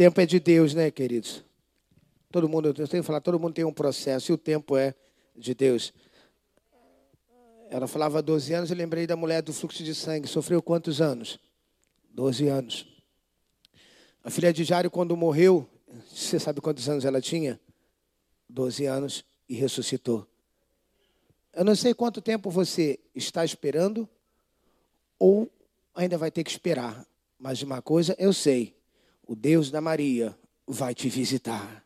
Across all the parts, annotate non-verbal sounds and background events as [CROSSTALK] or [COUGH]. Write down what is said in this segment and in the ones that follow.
tempo é de Deus, né, queridos? Todo mundo, eu tenho que falar, todo mundo tem um processo e o tempo é de Deus. Ela falava 12 anos, eu lembrei da mulher do fluxo de sangue. Sofreu quantos anos? 12 anos. A filha de Jário, quando morreu, você sabe quantos anos ela tinha? 12 anos e ressuscitou. Eu não sei quanto tempo você está esperando ou ainda vai ter que esperar. Mas de uma coisa eu sei: o Deus da Maria vai te visitar.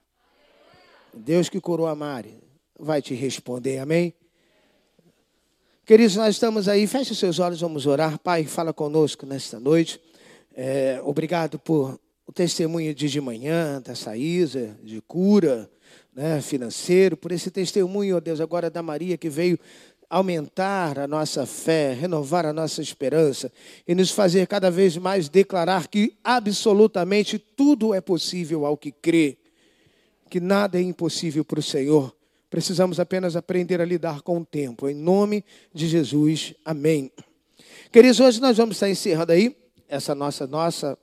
O Deus que curou a Mari vai te responder, amém? Queridos, nós estamos aí, feche seus olhos, vamos orar. Pai, fala conosco nesta noite. É, obrigado por o testemunho de de manhã, da Saísa, de cura né, financeiro, por esse testemunho, ó Deus, agora da Maria que veio aumentar a nossa fé, renovar a nossa esperança e nos fazer cada vez mais declarar que absolutamente tudo é possível ao que crê, que nada é impossível para o Senhor. Precisamos apenas aprender a lidar com o tempo. Em nome de Jesus, amém. Queridos, hoje nós vamos estar encerrando aí essa nossa, nossa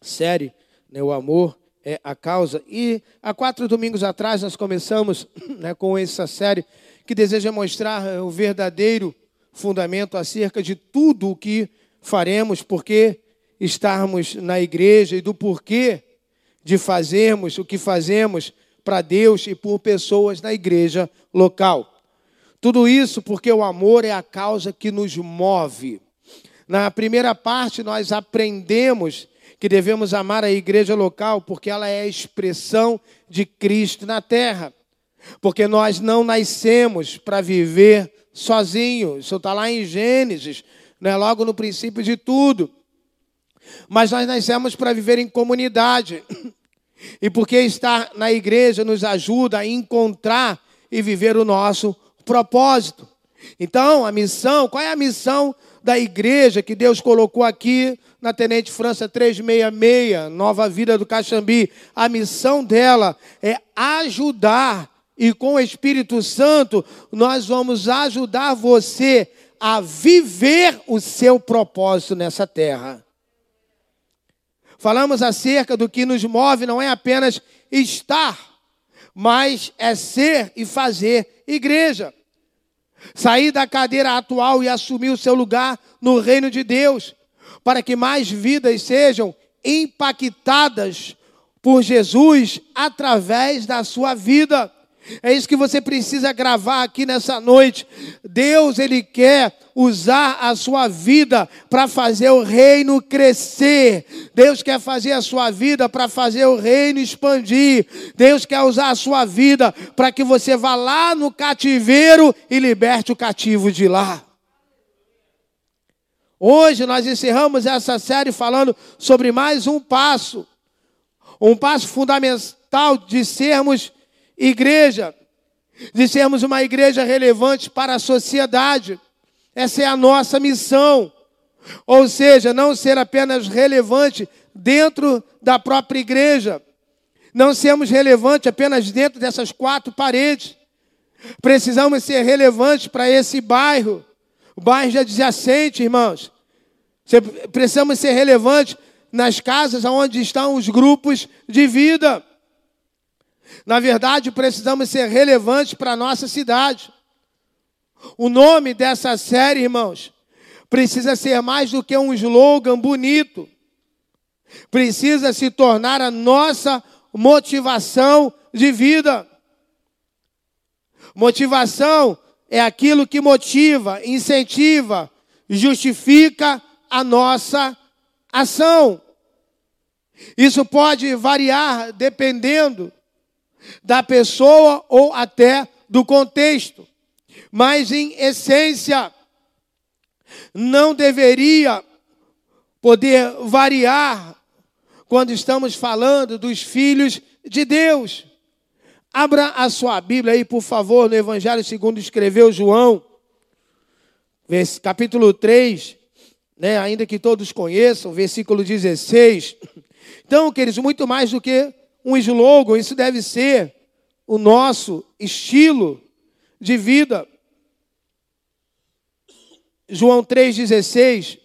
série, né, O Amor é a Causa. E há quatro domingos atrás nós começamos né, com essa série que deseja mostrar o verdadeiro fundamento acerca de tudo o que faremos, porque estarmos na igreja e do porquê de fazermos o que fazemos para Deus e por pessoas na igreja local. Tudo isso porque o amor é a causa que nos move. Na primeira parte, nós aprendemos que devemos amar a igreja local porque ela é a expressão de Cristo na terra. Porque nós não nascemos para viver sozinhos. Isso está lá em Gênesis, né? logo no princípio de tudo. Mas nós nascemos para viver em comunidade. E porque estar na igreja nos ajuda a encontrar e viver o nosso propósito. Então, a missão, qual é a missão da igreja que Deus colocou aqui na Tenente França 366, Nova Vida do Caxambi? A missão dela é ajudar, e com o Espírito Santo, nós vamos ajudar você a viver o seu propósito nessa terra. Falamos acerca do que nos move não é apenas estar, mas é ser e fazer igreja. Sair da cadeira atual e assumir o seu lugar no reino de Deus, para que mais vidas sejam impactadas por Jesus através da sua vida. É isso que você precisa gravar aqui nessa noite. Deus, Ele quer usar a sua vida para fazer o reino crescer. Deus quer fazer a sua vida para fazer o reino expandir. Deus quer usar a sua vida para que você vá lá no cativeiro e liberte o cativo de lá. Hoje nós encerramos essa série falando sobre mais um passo. Um passo fundamental de sermos igreja, de sermos uma igreja relevante para a sociedade. Essa é a nossa missão. Ou seja, não ser apenas relevante dentro da própria igreja, não sermos relevantes apenas dentro dessas quatro paredes. Precisamos ser relevantes para esse bairro, o bairro adjacente, irmãos. Precisamos ser relevantes nas casas onde estão os grupos de vida. Na verdade, precisamos ser relevantes para a nossa cidade. O nome dessa série, irmãos, precisa ser mais do que um slogan bonito. Precisa se tornar a nossa motivação de vida. Motivação é aquilo que motiva, incentiva, justifica a nossa ação. Isso pode variar dependendo da pessoa ou até do contexto. Mas, em essência, não deveria poder variar quando estamos falando dos filhos de Deus. Abra a sua Bíblia aí, por favor, no Evangelho segundo escreveu João, capítulo 3, né, ainda que todos conheçam, versículo 16. Então, queridos, muito mais do que um slogan, isso deve ser o nosso estilo de vida. João 3,16.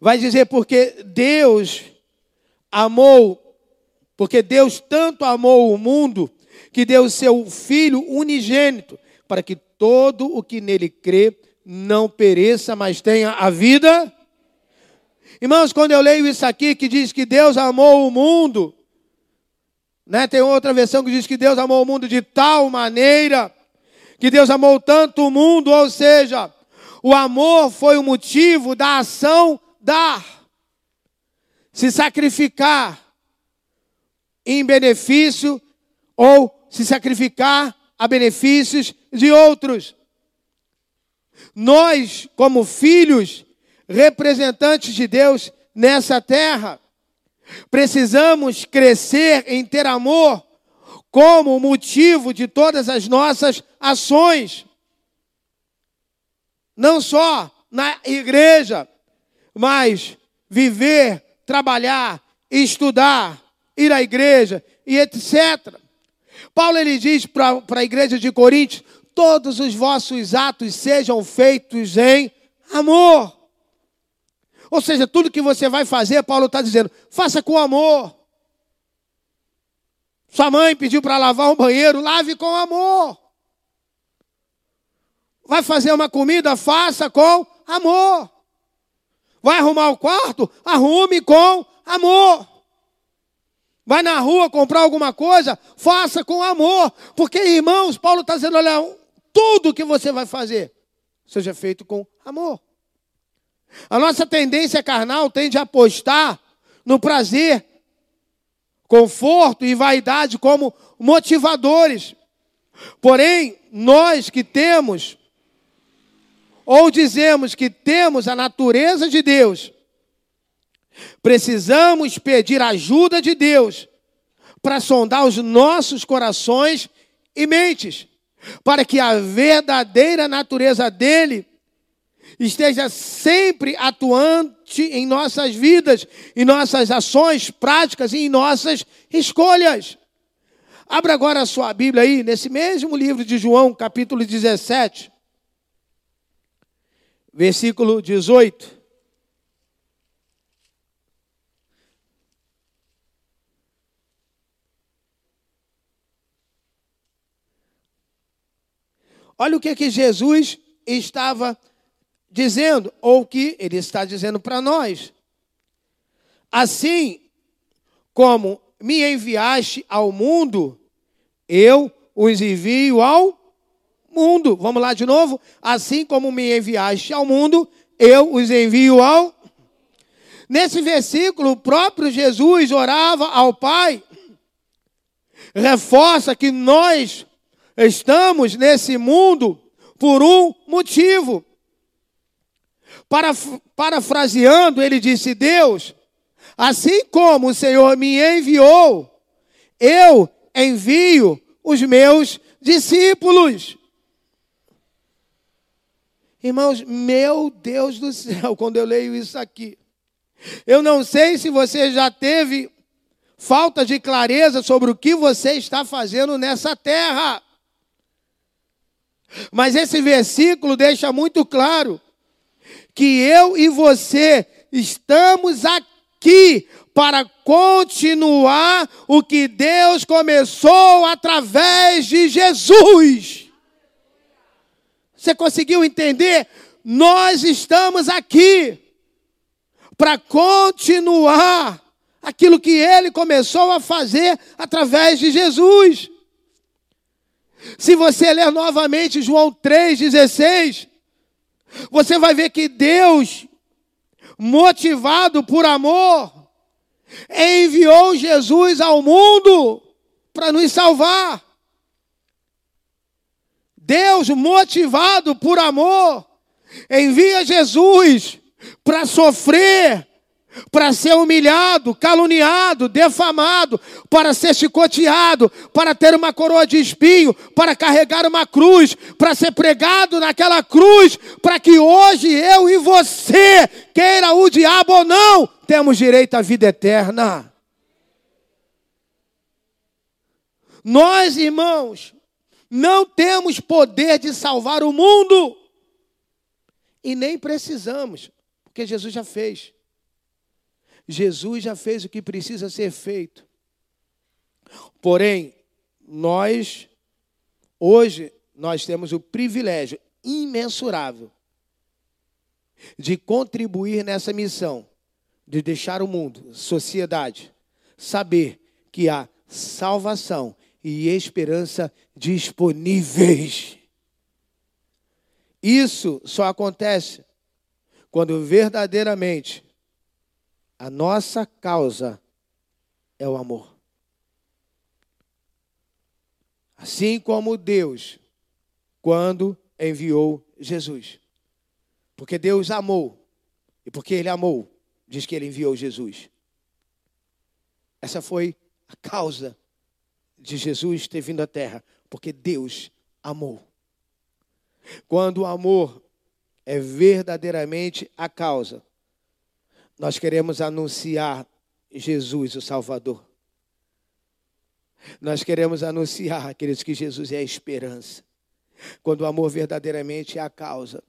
Vai dizer, porque Deus amou, porque Deus tanto amou o mundo, que deu o seu Filho unigênito, para que todo o que nele crê não pereça, mas tenha a vida. Irmãos, quando eu leio isso aqui, que diz que Deus amou o mundo, né? tem outra versão que diz que Deus amou o mundo de tal maneira, que Deus amou tanto o mundo, ou seja, o amor foi o motivo da ação dar, se sacrificar em benefício ou se sacrificar a benefícios de outros. Nós, como filhos, representantes de Deus nessa terra, precisamos crescer em ter amor como motivo de todas as nossas ações. Não só na igreja, mas viver, trabalhar, estudar, ir à igreja e etc. Paulo ele diz para a igreja de Coríntios: todos os vossos atos sejam feitos em amor. Ou seja, tudo que você vai fazer, Paulo está dizendo, faça com amor. Sua mãe pediu para lavar um banheiro, lave com amor. Vai fazer uma comida, faça com amor. Vai arrumar o quarto? Arrume com amor. Vai na rua comprar alguma coisa? Faça com amor. Porque, irmãos, Paulo está dizendo: olha, tudo que você vai fazer, seja feito com amor. A nossa tendência carnal tende a apostar no prazer, conforto e vaidade como motivadores. Porém, nós que temos ou dizemos que temos a natureza de Deus, precisamos pedir ajuda de Deus para sondar os nossos corações e mentes, para que a verdadeira natureza dele esteja sempre atuante em nossas vidas, em nossas ações práticas e em nossas escolhas. Abra agora a sua Bíblia aí, nesse mesmo livro de João, capítulo 17 versículo 18. Olha o que, que Jesus estava dizendo, ou que ele está dizendo para nós. Assim como me enviaste ao mundo, eu os envio ao mundo. Vamos lá de novo? Assim como me enviaste ao mundo, eu os envio ao. Nesse versículo, o próprio Jesus orava ao Pai, reforça que nós estamos nesse mundo por um motivo. Para, parafraseando, ele disse: Deus, assim como o Senhor me enviou, eu envio os meus discípulos. Irmãos, meu Deus do céu, quando eu leio isso aqui, eu não sei se você já teve falta de clareza sobre o que você está fazendo nessa terra. Mas esse versículo deixa muito claro que eu e você estamos aqui para continuar o que Deus começou através de Jesus. Você conseguiu entender? Nós estamos aqui para continuar aquilo que ele começou a fazer através de Jesus. Se você ler novamente João 3,16, você vai ver que Deus, motivado por amor, enviou Jesus ao mundo para nos salvar. Deus, motivado por amor, envia Jesus para sofrer, para ser humilhado, caluniado, defamado, para ser chicoteado, para ter uma coroa de espinho, para carregar uma cruz, para ser pregado naquela cruz, para que hoje eu e você, queira o diabo ou não, temos direito à vida eterna. Nós, irmãos, não temos poder de salvar o mundo. E nem precisamos, porque Jesus já fez. Jesus já fez o que precisa ser feito. Porém, nós, hoje, nós temos o privilégio imensurável de contribuir nessa missão, de deixar o mundo, sociedade, saber que há salvação e esperança disponíveis. Isso só acontece quando verdadeiramente a nossa causa é o amor. Assim como Deus, quando enviou Jesus. Porque Deus amou, e porque Ele amou, diz que Ele enviou Jesus. Essa foi a causa de Jesus ter vindo à terra, porque Deus amou. Quando o amor é verdadeiramente a causa, nós queremos anunciar Jesus, o Salvador. Nós queremos anunciar, queridos, que Jesus é a esperança. Quando o amor verdadeiramente é a causa,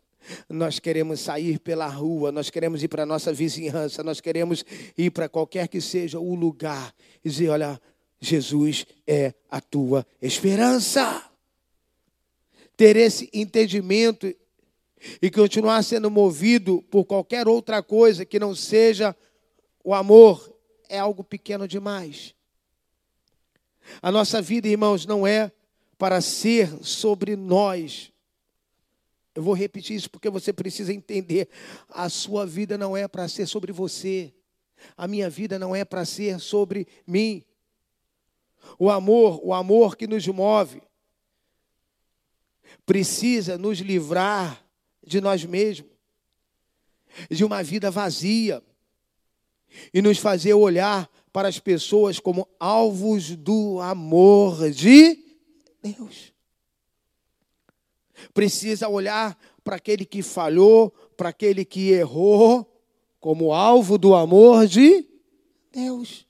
nós queremos sair pela rua, nós queremos ir para a nossa vizinhança, nós queremos ir para qualquer que seja o lugar e dizer: olha, Jesus é a tua esperança. Ter esse entendimento e continuar sendo movido por qualquer outra coisa que não seja o amor é algo pequeno demais. A nossa vida, irmãos, não é para ser sobre nós. Eu vou repetir isso porque você precisa entender. A sua vida não é para ser sobre você. A minha vida não é para ser sobre mim. O amor, o amor que nos move, precisa nos livrar de nós mesmos, de uma vida vazia, e nos fazer olhar para as pessoas como alvos do amor de Deus. Precisa olhar para aquele que falhou, para aquele que errou, como alvo do amor de Deus.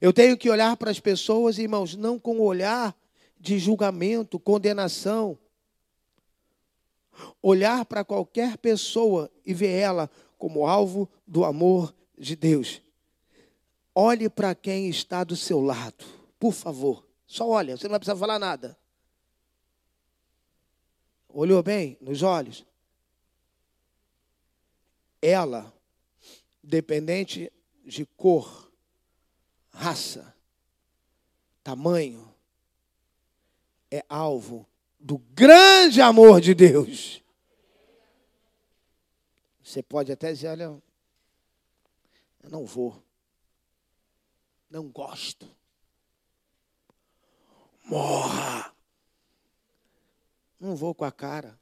Eu tenho que olhar para as pessoas, irmãos, não com olhar de julgamento, condenação. Olhar para qualquer pessoa e ver ela como alvo do amor de Deus. Olhe para quem está do seu lado, por favor. Só olha, você não vai precisar falar nada. Olhou bem nos olhos? Ela, dependente de cor, raça, tamanho, é alvo do grande amor de Deus. Você pode até dizer: olha, eu não vou, não gosto. Morra. Não vou com a cara.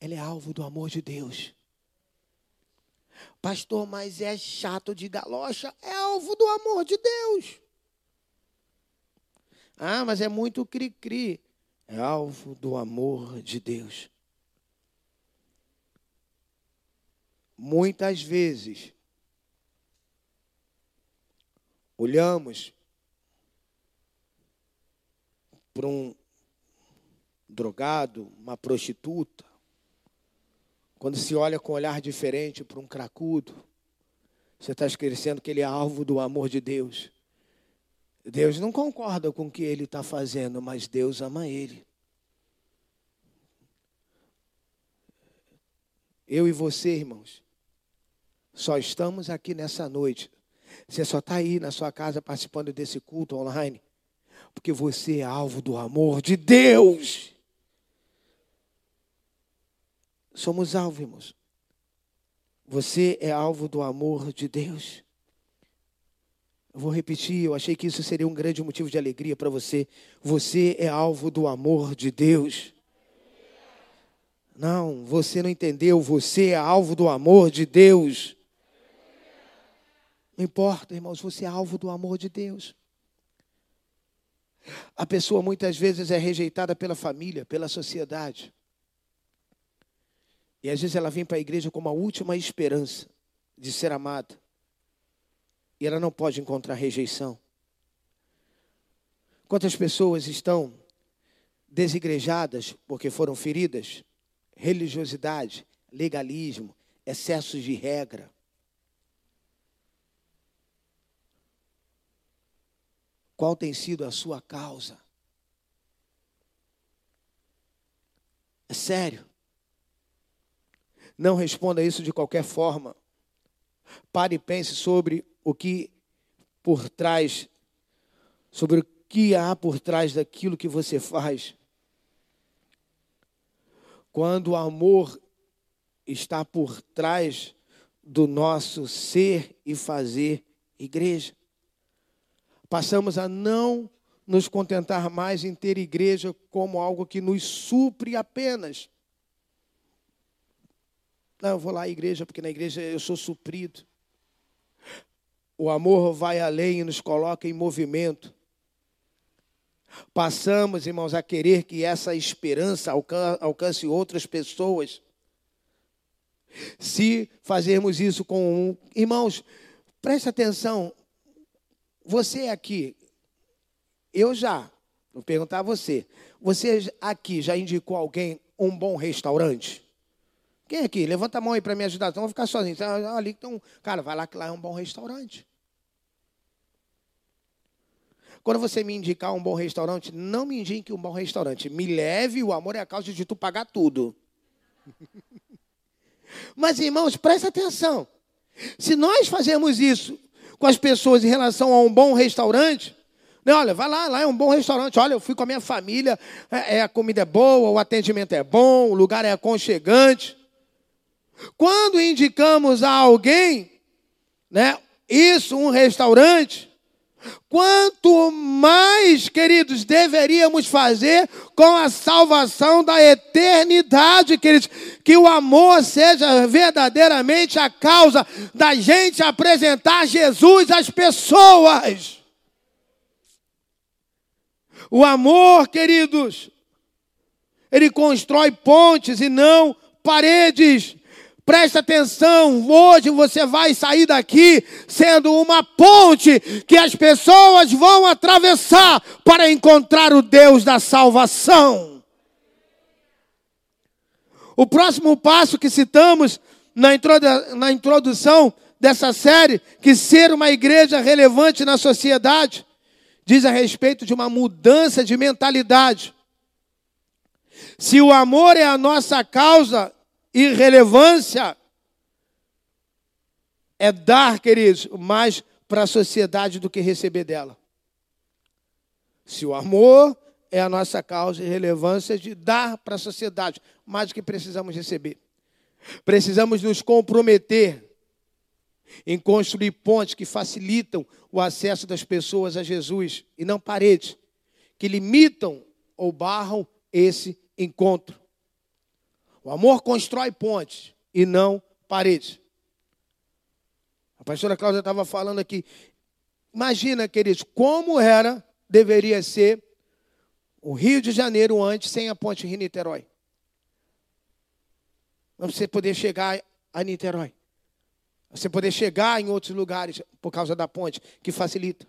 Ela é alvo do amor de Deus. Pastor, mas é chato de galocha. É alvo do amor de Deus. Ah, mas é muito cri-cri. É alvo do amor de Deus. Muitas vezes, olhamos para um drogado, uma prostituta, quando se olha com um olhar diferente para um cracudo, você está esquecendo que ele é alvo do amor de Deus. Deus não concorda com o que ele está fazendo, mas Deus ama ele. Eu e você, irmãos, só estamos aqui nessa noite. Você só está aí na sua casa participando desse culto online, porque você é alvo do amor de Deus. Somos alvo, irmãos. Você é alvo do amor de Deus. Eu vou repetir, eu achei que isso seria um grande motivo de alegria para você. Você é alvo do amor de Deus. Não, você não entendeu. Você é alvo do amor de Deus. Não importa, irmãos, você é alvo do amor de Deus. A pessoa muitas vezes é rejeitada pela família, pela sociedade. E às vezes ela vem para a igreja como a última esperança de ser amada. E ela não pode encontrar rejeição. Quantas pessoas estão desigrejadas porque foram feridas? Religiosidade, legalismo, excessos de regra. Qual tem sido a sua causa? É sério. Não responda isso de qualquer forma. Pare e pense sobre o que por trás, sobre o que há por trás daquilo que você faz. Quando o amor está por trás do nosso ser e fazer igreja. Passamos a não nos contentar mais em ter igreja como algo que nos supre apenas. Não, eu vou lá à igreja porque na igreja eu sou suprido. O amor vai além e nos coloca em movimento. Passamos, irmãos, a querer que essa esperança alcance outras pessoas. Se fazermos isso com um. Irmãos, preste atenção. Você aqui, eu já, vou perguntar a você. Você aqui já indicou alguém um bom restaurante? Quem aqui? Levanta a mão aí para me ajudar. Então vou ficar sozinho. Então, ali, então, cara, vai lá que lá é um bom restaurante. Quando você me indicar um bom restaurante, não me indique um bom restaurante. Me leve, o amor é a causa de tu pagar tudo. [LAUGHS] Mas, irmãos, presta atenção. Se nós fazemos isso com as pessoas em relação a um bom restaurante, né, olha, vai lá, lá é um bom restaurante. Olha, eu fui com a minha família, é, é, a comida é boa, o atendimento é bom, o lugar é aconchegante. Quando indicamos a alguém, né, isso, um restaurante, Quanto mais, queridos, deveríamos fazer com a salvação da eternidade, queridos, que o amor seja verdadeiramente a causa da gente apresentar Jesus às pessoas. O amor, queridos, ele constrói pontes e não paredes. Presta atenção, hoje você vai sair daqui sendo uma ponte que as pessoas vão atravessar para encontrar o Deus da salvação. O próximo passo que citamos na, introdu na introdução dessa série, que ser uma igreja relevante na sociedade, diz a respeito de uma mudança de mentalidade. Se o amor é a nossa causa, irrelevância é dar, queridos, mais para a sociedade do que receber dela. Se o amor é a nossa causa e relevância de dar para a sociedade mais do que precisamos receber. Precisamos nos comprometer em construir pontes que facilitam o acesso das pessoas a Jesus e não paredes que limitam ou barram esse encontro. O amor constrói pontes e não paredes. A pastora Cláudia estava falando aqui. Imagina, queridos, como era, deveria ser o Rio de Janeiro antes sem a ponte Rio-Niterói. Você poder chegar a Niterói. Você poder chegar em outros lugares por causa da ponte, que facilita.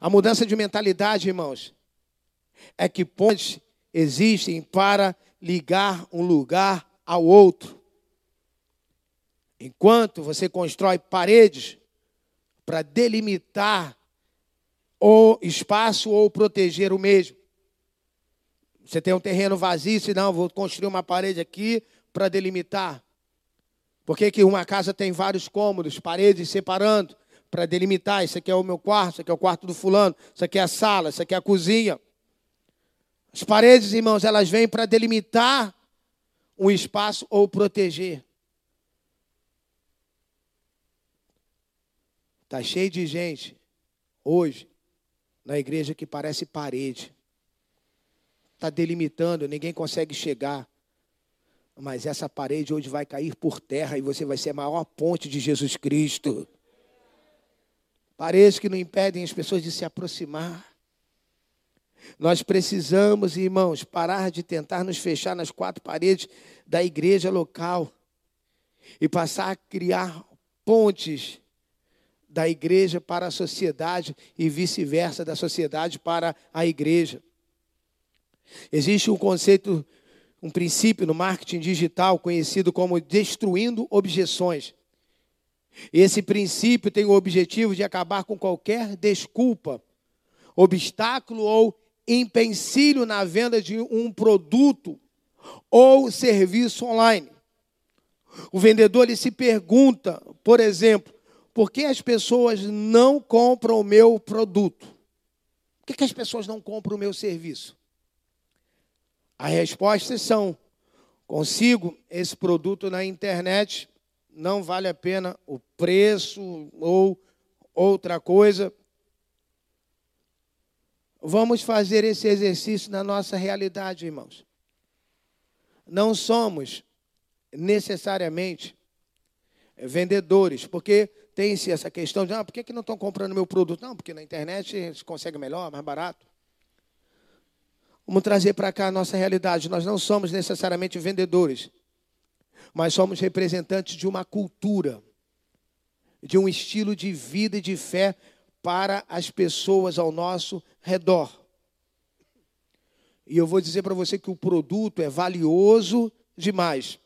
A mudança de mentalidade, irmãos, é que pontes existem para ligar um lugar ao outro. Enquanto você constrói paredes para delimitar o espaço ou proteger o mesmo. Você tem um terreno vazio, se não, vou construir uma parede aqui para delimitar. Por que, que uma casa tem vários cômodos, paredes separando, para delimitar? Isso aqui é o meu quarto, isso aqui é o quarto do fulano, isso aqui é a sala, isso aqui é a cozinha. As paredes, irmãos, elas vêm para delimitar um espaço ou proteger. Está cheio de gente hoje na igreja que parece parede. Está delimitando, ninguém consegue chegar. Mas essa parede hoje vai cair por terra e você vai ser a maior ponte de Jesus Cristo. Paredes que não impedem as pessoas de se aproximar. Nós precisamos, irmãos, parar de tentar nos fechar nas quatro paredes da igreja local e passar a criar pontes da igreja para a sociedade e vice-versa, da sociedade para a igreja. Existe um conceito, um princípio no marketing digital conhecido como destruindo objeções. Esse princípio tem o objetivo de acabar com qualquer desculpa, obstáculo ou empecilho na venda de um produto ou serviço online. O vendedor ele se pergunta, por exemplo, por que as pessoas não compram o meu produto? Por que, que as pessoas não compram o meu serviço? As respostas são: consigo esse produto na internet, não vale a pena o preço ou outra coisa. Vamos fazer esse exercício na nossa realidade, irmãos. Não somos necessariamente vendedores, porque tem-se essa questão de, ah, por que, que não estão comprando meu produto? Não, porque na internet se consegue melhor, mais barato. Vamos trazer para cá a nossa realidade. Nós não somos necessariamente vendedores, mas somos representantes de uma cultura, de um estilo de vida e de fé para as pessoas ao nosso redor. E eu vou dizer para você que o produto é valioso demais.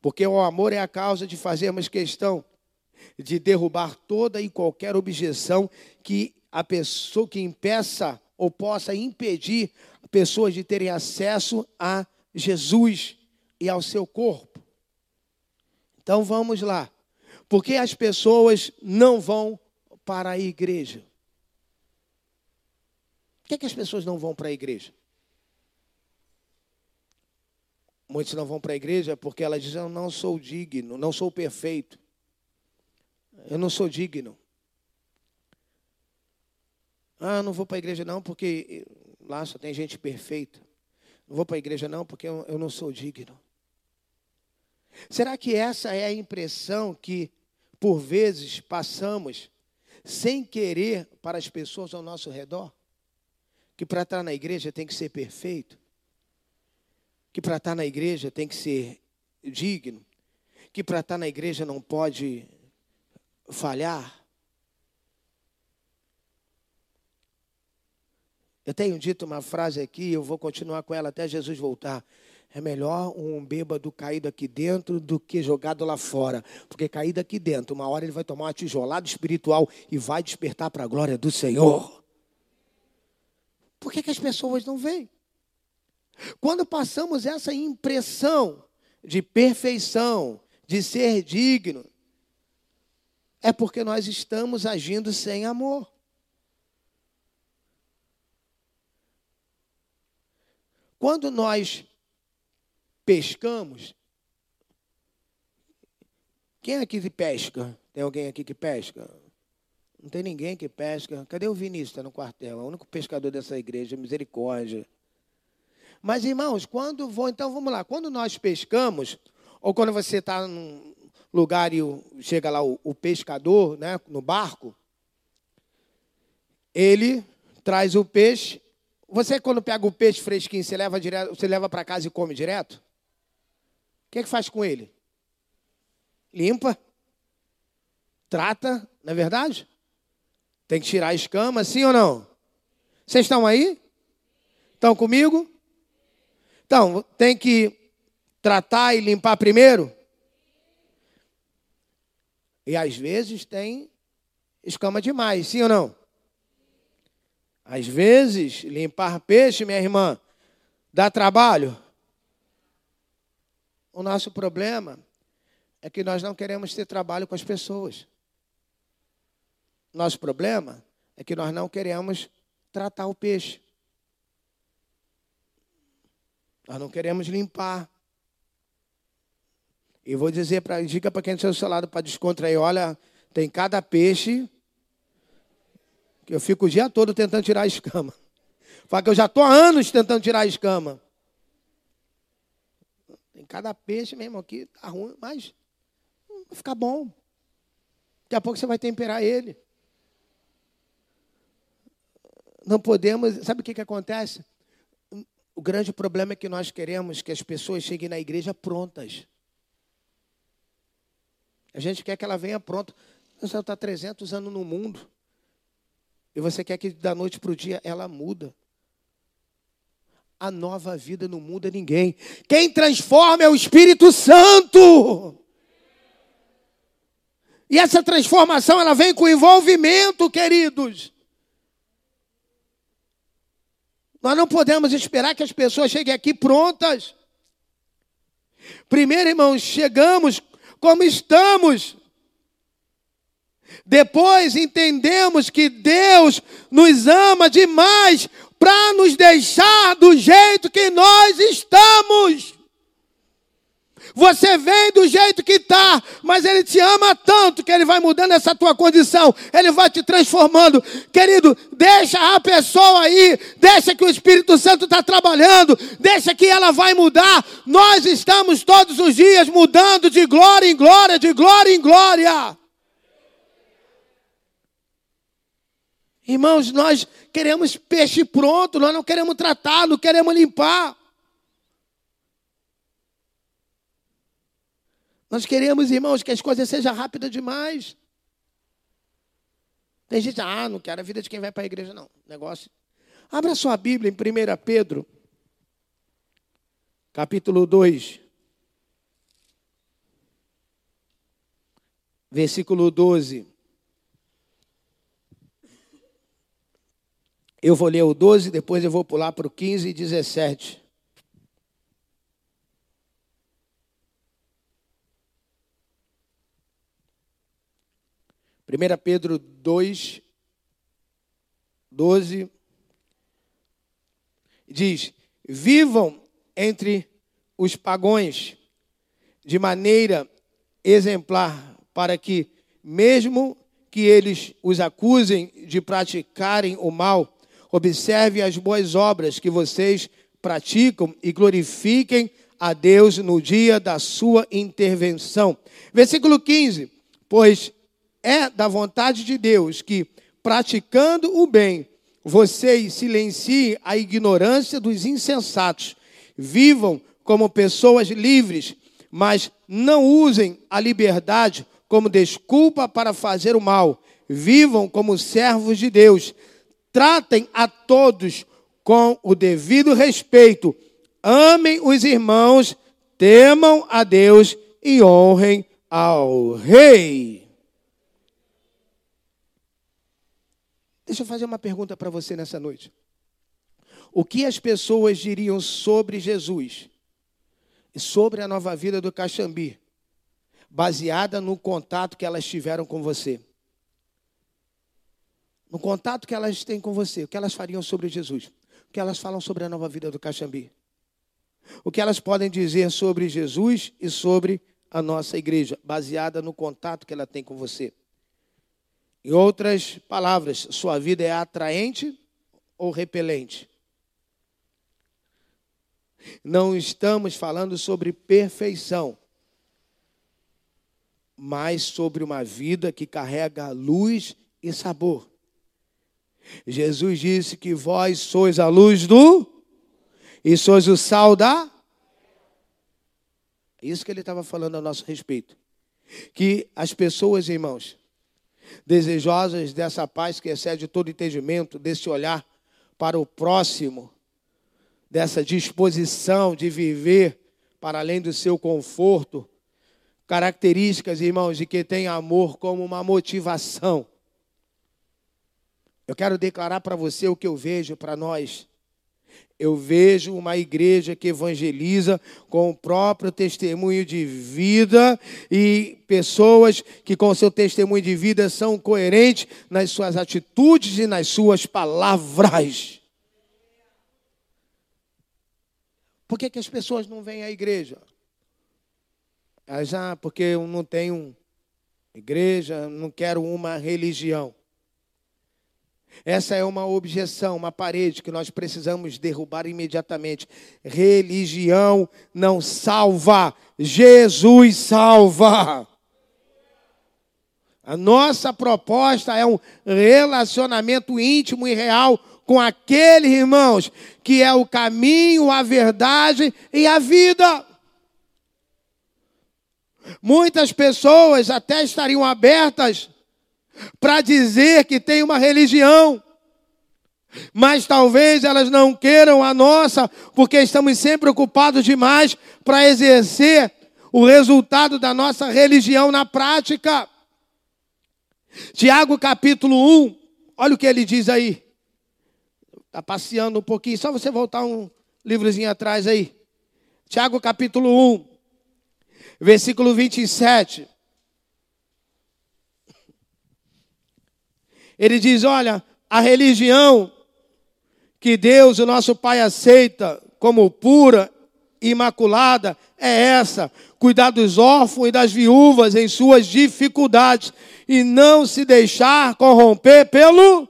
Porque o amor é a causa de fazermos questão de derrubar toda e qualquer objeção que a pessoa que impeça ou possa impedir pessoas de terem acesso a Jesus e ao seu corpo. Então vamos lá. Por que as pessoas não vão para a igreja? Que, é que as pessoas não vão para a igreja? Muitos não vão para a igreja porque elas dizem: Eu não sou digno, não sou perfeito. Eu não sou digno. Ah, não vou para a igreja não porque lá só tem gente perfeita. Não vou para a igreja não porque eu não sou digno. Será que essa é a impressão que, por vezes, passamos sem querer para as pessoas ao nosso redor? Que para estar na igreja tem que ser perfeito? Que para estar na igreja tem que ser digno? Que para estar na igreja não pode falhar? Eu tenho dito uma frase aqui, eu vou continuar com ela até Jesus voltar. É melhor um bêbado caído aqui dentro do que jogado lá fora. Porque caído aqui dentro, uma hora ele vai tomar uma tijolada espiritual e vai despertar para a glória do Senhor. Por que, que as pessoas não veem? Quando passamos essa impressão de perfeição, de ser digno, é porque nós estamos agindo sem amor. Quando nós pescamos, quem aqui pesca? Tem alguém aqui que pesca? Não tem ninguém que pesca. Cadê o Vinícius? Está no quartel. É o único pescador dessa igreja, misericórdia. Mas, irmãos, quando vou, então vamos lá. Quando nós pescamos, ou quando você está num lugar e chega lá o, o pescador, né, no barco, ele traz o peixe. Você, quando pega o peixe fresquinho, você leva, direto, você leva para casa e come direto? O que, é que faz com ele? Limpa, trata, não é verdade? Tem que tirar a escama, sim ou não? Vocês estão aí? Estão comigo? Então, tem que tratar e limpar primeiro? E às vezes tem escama demais, sim ou não? Às vezes, limpar peixe, minha irmã, dá trabalho. O nosso problema é que nós não queremos ter trabalho com as pessoas. Nosso problema é que nós não queremos tratar o peixe. Nós não queremos limpar. E vou dizer para dica para quem está do seu lado para descontrair, olha, tem cada peixe que eu fico o dia todo tentando tirar a escama. [LAUGHS] Fala que eu já estou há anos tentando tirar a escama. Tem cada peixe mesmo aqui, tá ruim, mas vai ficar bom. Daqui a pouco você vai temperar ele. Não podemos. Sabe o que, que acontece? O grande problema é que nós queremos que as pessoas cheguem na igreja prontas. A gente quer que ela venha pronta. Você está 300 anos no mundo. E você quer que da noite para o dia ela muda. A nova vida não muda ninguém. Quem transforma é o Espírito Santo. E essa transformação ela vem com envolvimento, queridos. Nós não podemos esperar que as pessoas cheguem aqui prontas. Primeiro, irmãos, chegamos como estamos. Depois entendemos que Deus nos ama demais para nos deixar do jeito que nós estamos. Você vem do jeito que está, mas Ele te ama tanto que Ele vai mudando essa tua condição, Ele vai te transformando. Querido, deixa a pessoa aí, deixa que o Espírito Santo está trabalhando, deixa que ela vai mudar. Nós estamos todos os dias mudando de glória em glória, de glória em glória. Irmãos, nós queremos peixe pronto, nós não queremos tratar, não queremos limpar. Nós queremos, irmãos, que as coisas sejam rápidas demais. Tem gente, ah, não quero a vida de quem vai para a igreja, não. Negócio. Abra sua Bíblia em 1 Pedro, capítulo 2, versículo 12. Eu vou ler o 12, depois eu vou pular para o 15 e 17. 1 Pedro 2, 12, diz: Vivam entre os pagões de maneira exemplar, para que, mesmo que eles os acusem de praticarem o mal, observem as boas obras que vocês praticam e glorifiquem a Deus no dia da sua intervenção. Versículo 15: Pois é da vontade de Deus que, praticando o bem, vocês silenciem a ignorância dos insensatos, vivam como pessoas livres, mas não usem a liberdade como desculpa para fazer o mal. Vivam como servos de Deus. Tratem a todos com o devido respeito. Amem os irmãos, temam a Deus e honrem ao Rei. Deixa eu fazer uma pergunta para você nessa noite. O que as pessoas diriam sobre Jesus e sobre a nova vida do Caxambi, baseada no contato que elas tiveram com você? No contato que elas têm com você, o que elas fariam sobre Jesus? O que elas falam sobre a nova vida do Caxambi? O que elas podem dizer sobre Jesus e sobre a nossa igreja, baseada no contato que ela tem com você? Em outras palavras, sua vida é atraente ou repelente? Não estamos falando sobre perfeição, mas sobre uma vida que carrega luz e sabor. Jesus disse que vós sois a luz do e sois o sal da. É isso que ele estava falando a nosso respeito. Que as pessoas, irmãos, desejosas dessa paz que excede todo entendimento, desse olhar para o próximo, dessa disposição de viver para além do seu conforto, características, irmãos, de que tem amor como uma motivação. Eu quero declarar para você o que eu vejo para nós eu vejo uma igreja que evangeliza com o próprio testemunho de vida e pessoas que, com seu testemunho de vida, são coerentes nas suas atitudes e nas suas palavras. Por que, que as pessoas não vêm à igreja? Ah, porque eu não tenho igreja, não quero uma religião. Essa é uma objeção, uma parede que nós precisamos derrubar imediatamente. Religião não salva, Jesus salva. A nossa proposta é um relacionamento íntimo e real com aquele, irmãos, que é o caminho, a verdade e a vida. Muitas pessoas até estariam abertas para dizer que tem uma religião. Mas talvez elas não queiram a nossa, porque estamos sempre ocupados demais para exercer o resultado da nossa religião na prática. Tiago capítulo 1, olha o que ele diz aí. Está passeando um pouquinho, só você voltar um livrozinho atrás aí. Tiago capítulo 1, versículo 27. Ele diz: Olha, a religião que Deus, o nosso Pai, aceita como pura, imaculada, é essa: cuidar dos órfãos e das viúvas em suas dificuldades e não se deixar corromper pelo.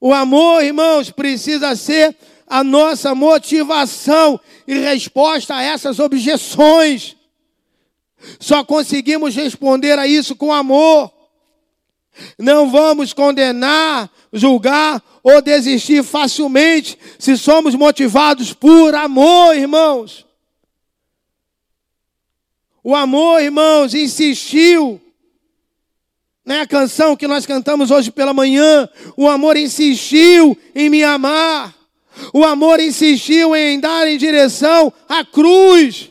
O amor, irmãos, precisa ser a nossa motivação e resposta a essas objeções. Só conseguimos responder a isso com amor. Não vamos condenar, julgar ou desistir facilmente se somos motivados por amor, irmãos. O amor, irmãos, insistiu. Não é a canção que nós cantamos hoje pela manhã. O amor insistiu em me amar. O amor insistiu em dar em direção à cruz.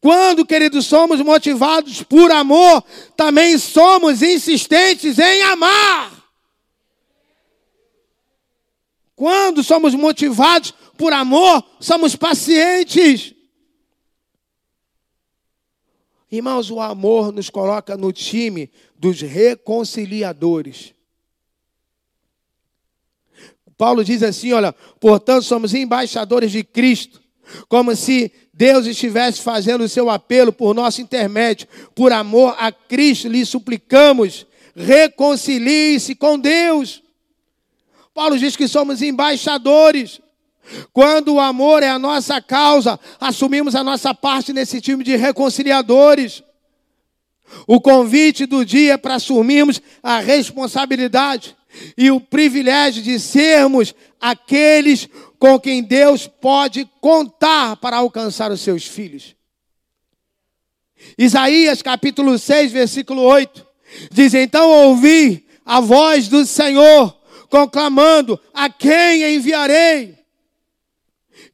Quando, queridos, somos motivados por amor, também somos insistentes em amar. Quando somos motivados por amor, somos pacientes. Irmãos, o amor nos coloca no time dos reconciliadores. Paulo diz assim: olha, portanto, somos embaixadores de Cristo, como se Deus estivesse fazendo o seu apelo por nosso intermédio, por amor a Cristo, lhe suplicamos, reconcilie-se com Deus. Paulo diz que somos embaixadores. Quando o amor é a nossa causa, assumimos a nossa parte nesse time de reconciliadores. O convite do dia é para assumirmos a responsabilidade e o privilégio de sermos aqueles com quem Deus pode contar para alcançar os seus filhos. Isaías capítulo 6, versículo 8, diz: Então ouvi a voz do Senhor conclamando: A quem enviarei?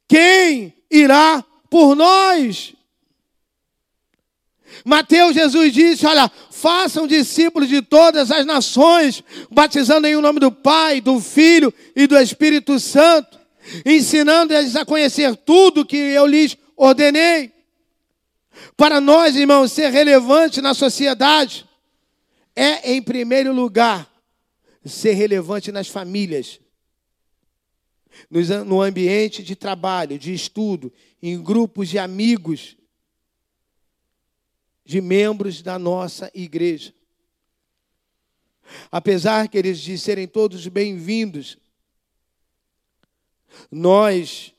Quem irá por nós? Mateus Jesus disse: Olha, façam discípulos de todas as nações, batizando em o nome do Pai, do Filho e do Espírito Santo, ensinando-eles a conhecer tudo que eu lhes ordenei. Para nós, irmãos, ser relevante na sociedade é, em primeiro lugar, ser relevante nas famílias, no ambiente de trabalho, de estudo, em grupos de amigos, de membros da nossa igreja. Apesar, queridos, de serem todos bem-vindos, nós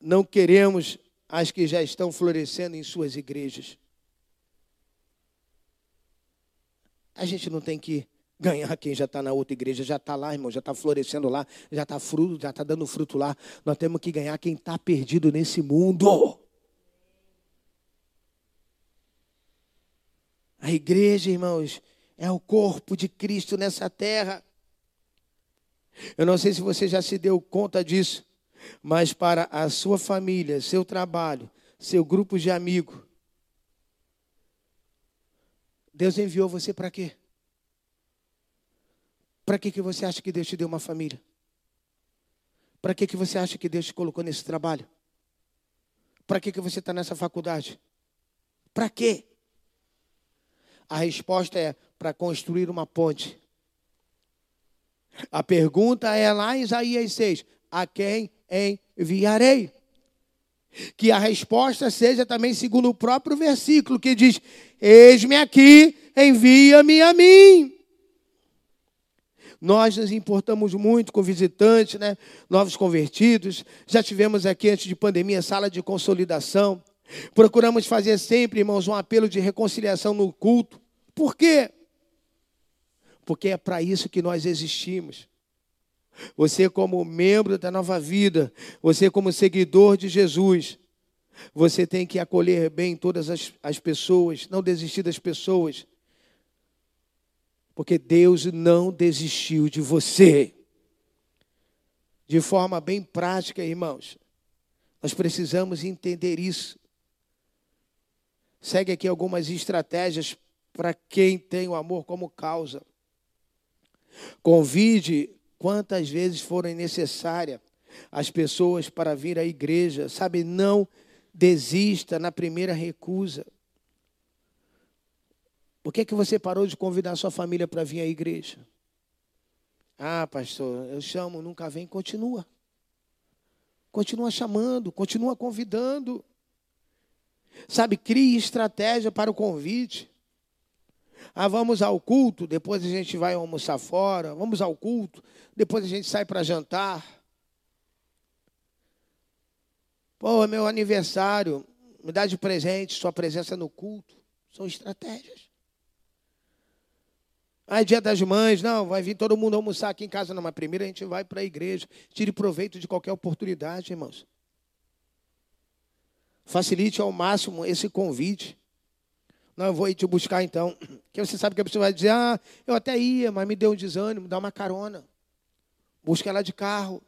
não queremos as que já estão florescendo em suas igrejas. A gente não tem que ganhar quem já está na outra igreja, já está lá, irmão, já está florescendo lá, já está fruto, já está dando fruto lá. Nós temos que ganhar quem está perdido nesse mundo. A igreja, irmãos, é o corpo de Cristo nessa terra. Eu não sei se você já se deu conta disso, mas para a sua família, seu trabalho, seu grupo de amigos, Deus enviou você para quê? Para que, que você acha que Deus te deu uma família? Para que, que você acha que Deus te colocou nesse trabalho? Para que, que você está nessa faculdade? Para quê? A resposta é para construir uma ponte. A pergunta é lá em Isaías 6: A quem enviarei? Que a resposta seja também segundo o próprio versículo, que diz: Eis-me aqui, envia-me a mim. Nós nos importamos muito com visitantes, né? novos convertidos. Já tivemos aqui, antes de pandemia, sala de consolidação. Procuramos fazer sempre, irmãos, um apelo de reconciliação no culto. Por quê? Porque é para isso que nós existimos. Você, como membro da nova vida, você, como seguidor de Jesus, você tem que acolher bem todas as, as pessoas, não desistir das pessoas, porque Deus não desistiu de você. De forma bem prática, irmãos, nós precisamos entender isso. Segue aqui algumas estratégias para quem tem o amor como causa. Convide quantas vezes forem necessárias as pessoas para vir à igreja. Sabe, não desista na primeira recusa. Por que, que você parou de convidar sua família para vir à igreja? Ah, pastor, eu chamo, nunca vem, continua. Continua chamando, continua convidando. Sabe, crie estratégia para o convite. Ah, vamos ao culto, depois a gente vai almoçar fora. Vamos ao culto, depois a gente sai para jantar. Pô, é meu aniversário, me dá de presente sua presença no culto. São estratégias. Ah, é dia das mães, não, vai vir todo mundo almoçar aqui em casa, não, mas primeiro a gente vai para a igreja. Tire proveito de qualquer oportunidade, irmãos. Facilite ao máximo esse convite. Não, eu vou ir te buscar então. Que você sabe que a pessoa vai dizer, ah, eu até ia, mas me deu um desânimo, dá uma carona. Busca ela de carro.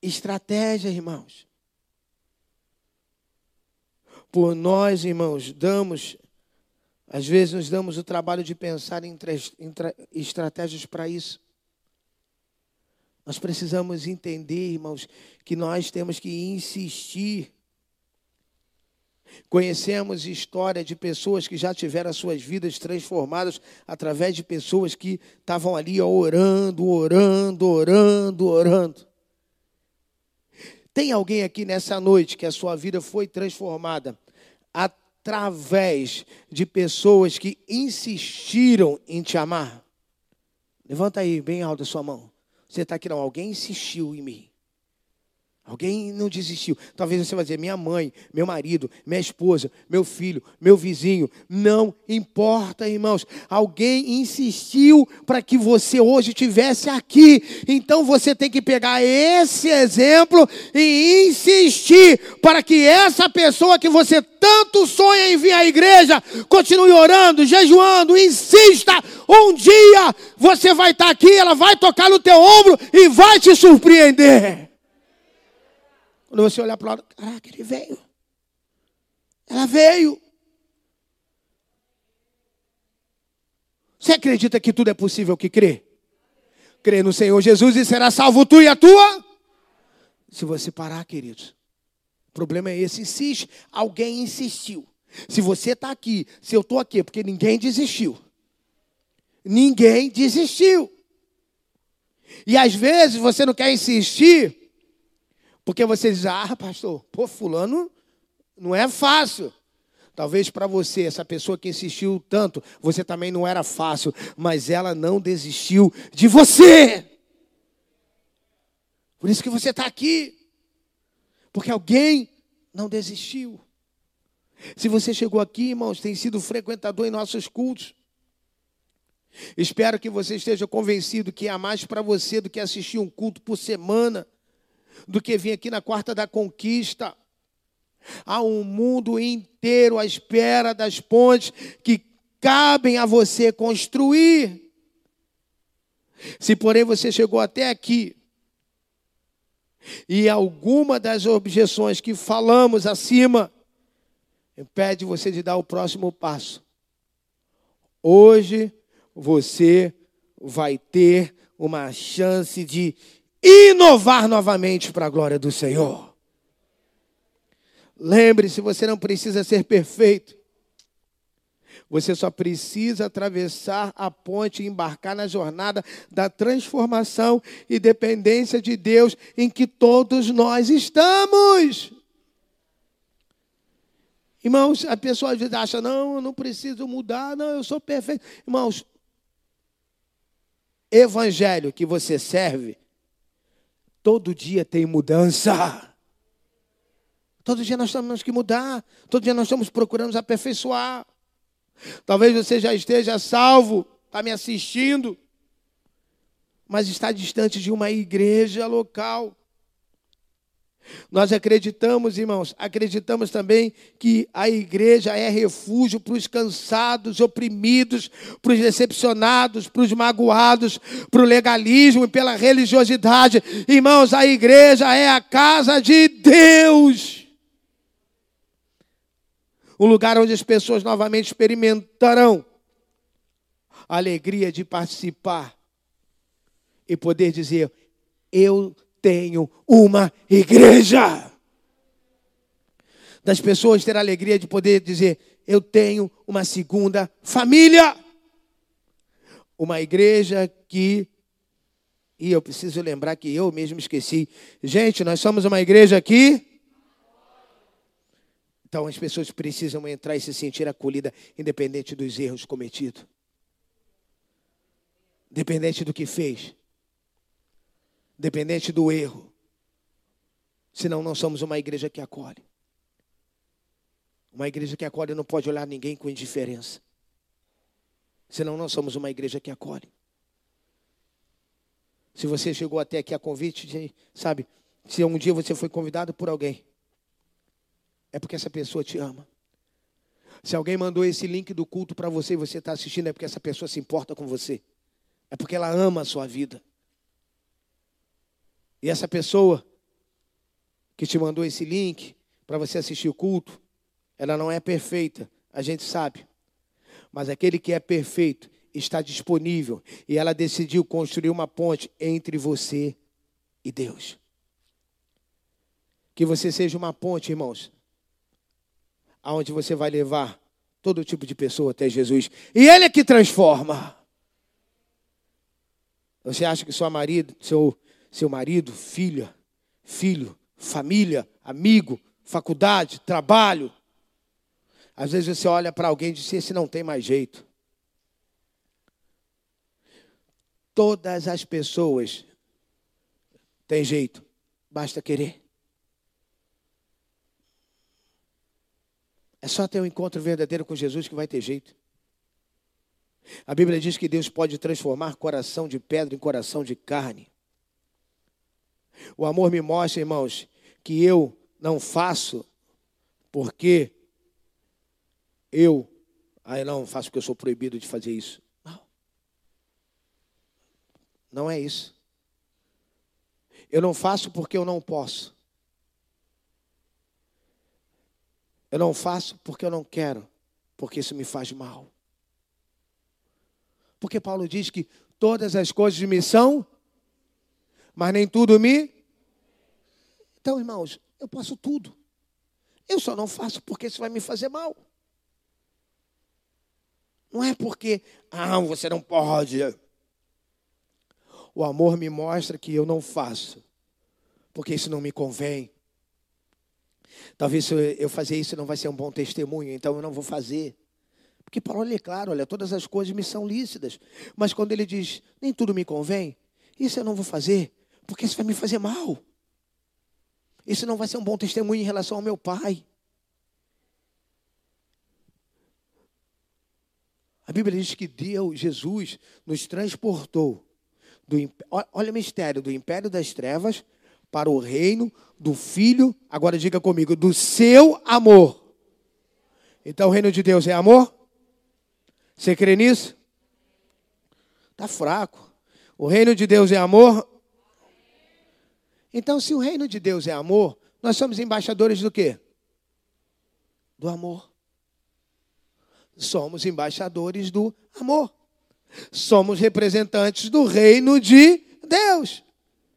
Estratégia, irmãos. Por nós, irmãos, damos às vezes nos damos o trabalho de pensar em, em estratégias para isso. Nós precisamos entender, irmãos, que nós temos que insistir. Conhecemos história de pessoas que já tiveram as suas vidas transformadas através de pessoas que estavam ali orando, orando, orando, orando. Tem alguém aqui nessa noite que a sua vida foi transformada através de pessoas que insistiram em te amar? Levanta aí, bem alto a sua mão. Você está aqui, não. Alguém insistiu em mim. Alguém não desistiu. Talvez você vai dizer: minha mãe, meu marido, minha esposa, meu filho, meu vizinho. Não importa, irmãos. Alguém insistiu para que você hoje estivesse aqui. Então você tem que pegar esse exemplo e insistir para que essa pessoa que você tanto sonha em vir à igreja continue orando, jejuando, insista. Um dia você vai estar aqui, ela vai tocar no teu ombro e vai te surpreender. Quando você olhar para o lado, caraca, ele veio. Ela veio. Você acredita que tudo é possível que crê? Crê no Senhor Jesus e será salvo tu e a tua? Se você parar, queridos. O problema é esse, insiste. Alguém insistiu. Se você está aqui, se eu estou aqui, é porque ninguém desistiu. Ninguém desistiu. E às vezes você não quer insistir porque você diz, ah, pastor, pô, fulano não é fácil. Talvez para você, essa pessoa que insistiu tanto, você também não era fácil, mas ela não desistiu de você. Por isso que você está aqui. Porque alguém não desistiu. Se você chegou aqui, irmãos, tem sido frequentador em nossos cultos. Espero que você esteja convencido que há mais para você do que assistir um culto por semana do que vir aqui na quarta da conquista. Há um mundo inteiro à espera das pontes que cabem a você construir. Se, porém, você chegou até aqui e alguma das objeções que falamos acima impede você de dar o próximo passo, hoje você vai ter uma chance de inovar novamente para a glória do Senhor. Lembre-se, você não precisa ser perfeito. Você só precisa atravessar a ponte e embarcar na jornada da transformação e dependência de Deus em que todos nós estamos. Irmãos, a pessoa às vezes acha, não, eu não preciso mudar, não, eu sou perfeito. Irmãos, evangelho que você serve Todo dia tem mudança. Todo dia nós temos que mudar. Todo dia nós estamos procurando nos aperfeiçoar. Talvez você já esteja salvo, está me assistindo, mas está distante de uma igreja local. Nós acreditamos, irmãos, acreditamos também que a igreja é refúgio para os cansados, oprimidos, para os decepcionados, para os magoados, para o legalismo e pela religiosidade. Irmãos, a igreja é a casa de Deus. Um lugar onde as pessoas novamente experimentarão a alegria de participar e poder dizer: Eu tenho uma igreja. Das pessoas ter a alegria de poder dizer: Eu tenho uma segunda família. Uma igreja que. E eu preciso lembrar que eu mesmo esqueci. Gente, nós somos uma igreja aqui. Então as pessoas precisam entrar e se sentir acolhida, independente dos erros cometidos. Independente do que fez. Independente do erro. Senão não somos uma igreja que acolhe. Uma igreja que acolhe não pode olhar ninguém com indiferença. Senão não somos uma igreja que acolhe. Se você chegou até aqui a convite, sabe, se um dia você foi convidado por alguém, é porque essa pessoa te ama. Se alguém mandou esse link do culto para você e você está assistindo, é porque essa pessoa se importa com você. É porque ela ama a sua vida. E essa pessoa que te mandou esse link para você assistir o culto, ela não é perfeita, a gente sabe. Mas aquele que é perfeito está disponível e ela decidiu construir uma ponte entre você e Deus. Que você seja uma ponte, irmãos, aonde você vai levar todo tipo de pessoa até Jesus. E Ele é que transforma. Você acha que seu marido, seu, seu marido, filha, filho, família, amigo, faculdade, trabalho. Às vezes você olha para alguém e diz: esse não tem mais jeito. Todas as pessoas têm jeito, basta querer. É só ter um encontro verdadeiro com Jesus que vai ter jeito. A Bíblia diz que Deus pode transformar coração de pedra em coração de carne. O amor me mostra, irmãos, que eu não faço porque eu, não faço porque eu sou proibido de fazer isso. Não. Não é isso. Eu não faço porque eu não posso. Eu não faço porque eu não quero, porque isso me faz mal. Porque Paulo diz que todas as coisas me são, mas nem tudo me. Então, irmãos, eu posso tudo. Eu só não faço porque isso vai me fazer mal. Não é porque, ah, você não pode. O amor me mostra que eu não faço, porque isso não me convém. Talvez se eu fazer isso não vai ser um bom testemunho, então eu não vou fazer. Porque Paulo é claro, olha, todas as coisas me são lícitas. Mas quando ele diz, nem tudo me convém, isso eu não vou fazer, porque isso vai me fazer mal. Isso não vai ser um bom testemunho em relação ao meu pai. A Bíblia diz que Deus, Jesus, nos transportou do olha o mistério do império das trevas para o reino do filho, agora diga comigo, do seu amor. Então o reino de Deus é amor? Você crê nisso? Está fraco. O reino de Deus é amor? Então, se o reino de Deus é amor, nós somos embaixadores do quê? Do amor. Somos embaixadores do amor. Somos representantes do reino de Deus.